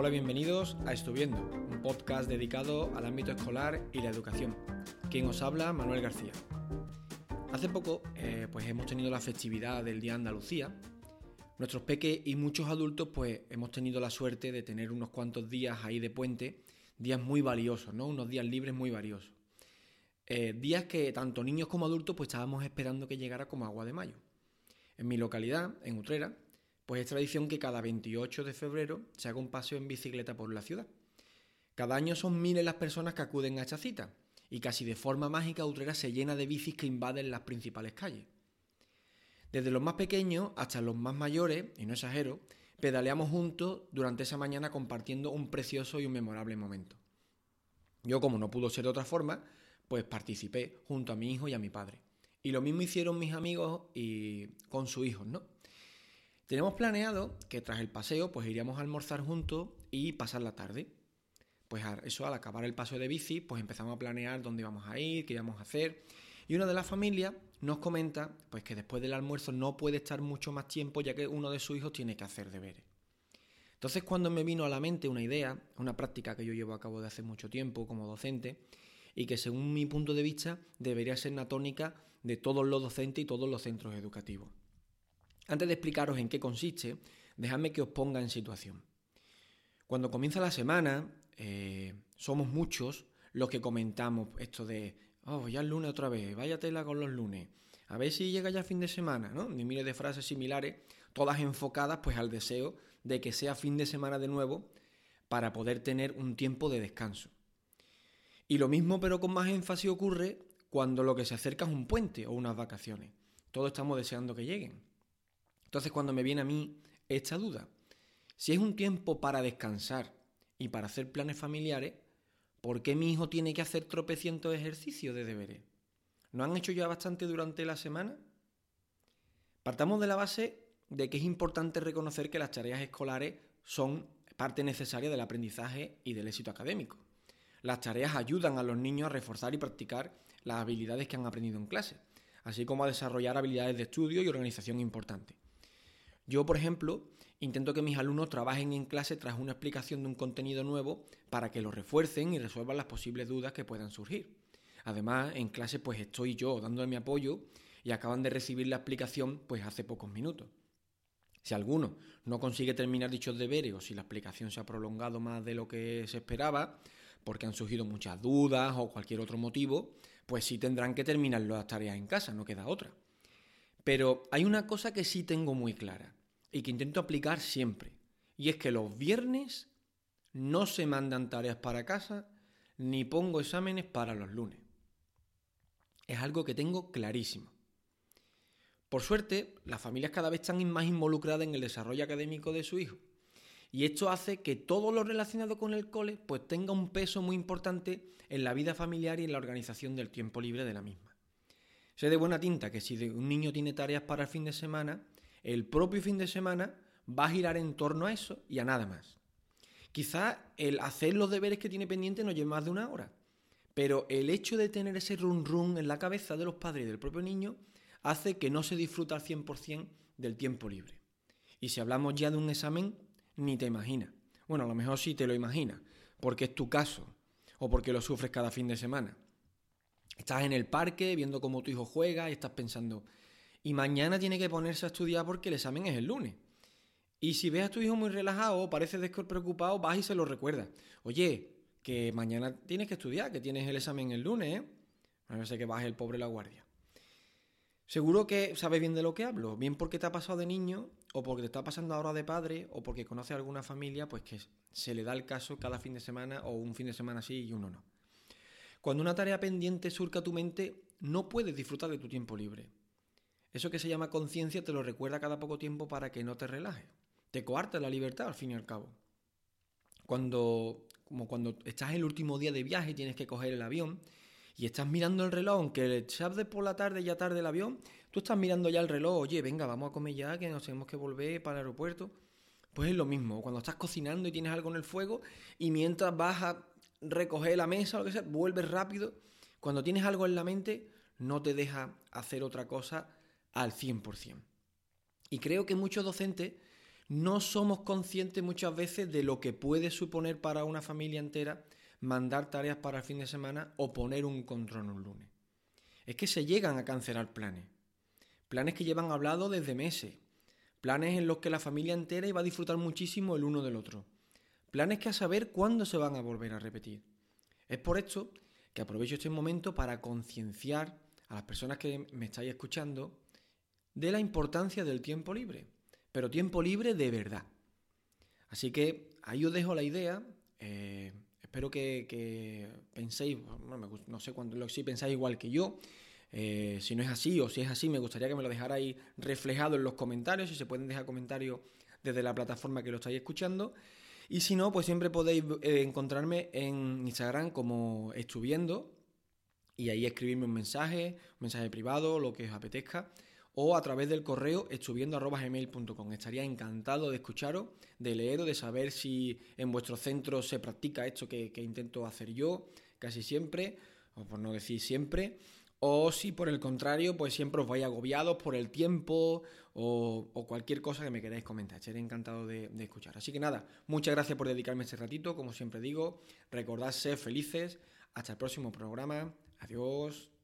Hola, bienvenidos a Estuviendo, un podcast dedicado al ámbito escolar y la educación. Quien os habla, Manuel García. Hace poco, eh, pues hemos tenido la festividad del Día Andalucía. Nuestros peques y muchos adultos, pues hemos tenido la suerte de tener unos cuantos días ahí de puente, días muy valiosos, ¿no? Unos días libres muy valiosos. Eh, días que tanto niños como adultos, pues estábamos esperando que llegara como agua de mayo. En mi localidad, en Utrera, pues es tradición que cada 28 de febrero se haga un paseo en bicicleta por la ciudad. Cada año son miles las personas que acuden a esta cita y casi de forma mágica Utrera se llena de bicis que invaden las principales calles. Desde los más pequeños hasta los más mayores, y no exagero, pedaleamos juntos durante esa mañana compartiendo un precioso y un memorable momento. Yo, como no pudo ser de otra forma, pues participé junto a mi hijo y a mi padre. Y lo mismo hicieron mis amigos y con sus hijos, ¿no? Tenemos planeado que tras el paseo pues iríamos a almorzar juntos y pasar la tarde. Pues eso, al acabar el paseo de bici, pues empezamos a planear dónde íbamos a ir, qué íbamos a hacer. Y una de las familias nos comenta pues que después del almuerzo no puede estar mucho más tiempo ya que uno de sus hijos tiene que hacer deberes. Entonces cuando me vino a la mente una idea, una práctica que yo llevo a cabo de hace mucho tiempo como docente, y que según mi punto de vista debería ser una tónica de todos los docentes y todos los centros educativos. Antes de explicaros en qué consiste, dejadme que os ponga en situación. Cuando comienza la semana, eh, somos muchos los que comentamos esto de, oh, ya el lunes otra vez, vaya tela con los lunes, a ver si llega ya fin de semana, ¿no? Ni miles de frases similares, todas enfocadas pues al deseo de que sea fin de semana de nuevo para poder tener un tiempo de descanso. Y lo mismo, pero con más énfasis, ocurre cuando lo que se acerca es un puente o unas vacaciones. Todos estamos deseando que lleguen. Entonces, cuando me viene a mí esta duda, si es un tiempo para descansar y para hacer planes familiares, ¿por qué mi hijo tiene que hacer tropecientos ejercicios de deberes? ¿No han hecho ya bastante durante la semana? Partamos de la base de que es importante reconocer que las tareas escolares son parte necesaria del aprendizaje y del éxito académico. Las tareas ayudan a los niños a reforzar y practicar las habilidades que han aprendido en clase, así como a desarrollar habilidades de estudio y organización importantes. Yo, por ejemplo, intento que mis alumnos trabajen en clase tras una explicación de un contenido nuevo para que lo refuercen y resuelvan las posibles dudas que puedan surgir. Además, en clase pues estoy yo dándole mi apoyo y acaban de recibir la explicación pues hace pocos minutos. Si alguno no consigue terminar dichos deberes o si la explicación se ha prolongado más de lo que se esperaba, porque han surgido muchas dudas o cualquier otro motivo, pues sí tendrán que terminar las tareas en casa, no queda otra. Pero hay una cosa que sí tengo muy clara y que intento aplicar siempre, y es que los viernes no se mandan tareas para casa ni pongo exámenes para los lunes. Es algo que tengo clarísimo. Por suerte, las familias cada vez están más involucradas en el desarrollo académico de su hijo. Y esto hace que todo lo relacionado con el cole pues tenga un peso muy importante en la vida familiar y en la organización del tiempo libre de la misma. Sé de buena tinta que si un niño tiene tareas para el fin de semana, el propio fin de semana va a girar en torno a eso y a nada más. Quizá el hacer los deberes que tiene pendiente no lleve más de una hora, pero el hecho de tener ese run run en la cabeza de los padres y del propio niño hace que no se disfruta al 100% del tiempo libre. Y si hablamos ya de un examen, ni te imaginas. Bueno, a lo mejor sí te lo imaginas, porque es tu caso, o porque lo sufres cada fin de semana. Estás en el parque viendo cómo tu hijo juega y estás pensando, y mañana tiene que ponerse a estudiar porque el examen es el lunes. Y si ves a tu hijo muy relajado o parece despreocupado, vas y se lo recuerdas. Oye, que mañana tienes que estudiar, que tienes el examen el lunes, ¿eh? A ver si que baje el pobre la guardia. Seguro que sabes bien de lo que hablo, bien porque te ha pasado de niño, o porque te está pasando ahora de padre, o porque conoces a alguna familia, pues que se le da el caso cada fin de semana, o un fin de semana sí y uno no. Cuando una tarea pendiente surca tu mente, no puedes disfrutar de tu tiempo libre. Eso que se llama conciencia te lo recuerda cada poco tiempo para que no te relajes. Te coarta la libertad al fin y al cabo. Cuando, como cuando estás el último día de viaje y tienes que coger el avión, y estás mirando el reloj, aunque se por la tarde ya tarde el avión, tú estás mirando ya el reloj, oye, venga, vamos a comer ya, que nos tenemos que volver para el aeropuerto. Pues es lo mismo, cuando estás cocinando y tienes algo en el fuego y mientras vas a recoger la mesa o lo que sea, vuelves rápido. Cuando tienes algo en la mente, no te deja hacer otra cosa al 100%. Y creo que muchos docentes no somos conscientes muchas veces de lo que puede suponer para una familia entera mandar tareas para el fin de semana o poner un control un lunes. Es que se llegan a cancelar planes. Planes que llevan hablado desde meses. Planes en los que la familia entera iba a disfrutar muchísimo el uno del otro. Planes que a saber cuándo se van a volver a repetir. Es por esto que aprovecho este momento para concienciar a las personas que me estáis escuchando de la importancia del tiempo libre, pero tiempo libre de verdad. Así que ahí os dejo la idea. Eh, espero que, penséis, no, sé cuándo, si pensáis igual que yo. Eh, si no es así o si es así, me gustaría que me lo dejarais reflejado en los comentarios. Si se pueden dejar comentarios desde la plataforma que lo estáis escuchando. Y si no, pues siempre podéis eh, encontrarme en Instagram como estuviendo y ahí escribirme un mensaje, un mensaje privado, lo que os apetezca, o a través del correo estuviendo.gmail.com. Estaría encantado de escucharos, de leeros, de saber si en vuestro centro se practica esto que, intento hacer yo, casi siempre, o por no decir siempre, o si por el contrario, pues siempre os vais agobiados por el tiempo o, cualquier cosa que me queráis comentar. Estaré encantado de, de, escuchar. Así que nada, muchas gracias por dedicarme este ratito. Como siempre digo, recordad ser felices. Hasta el próximo programa. Adiós.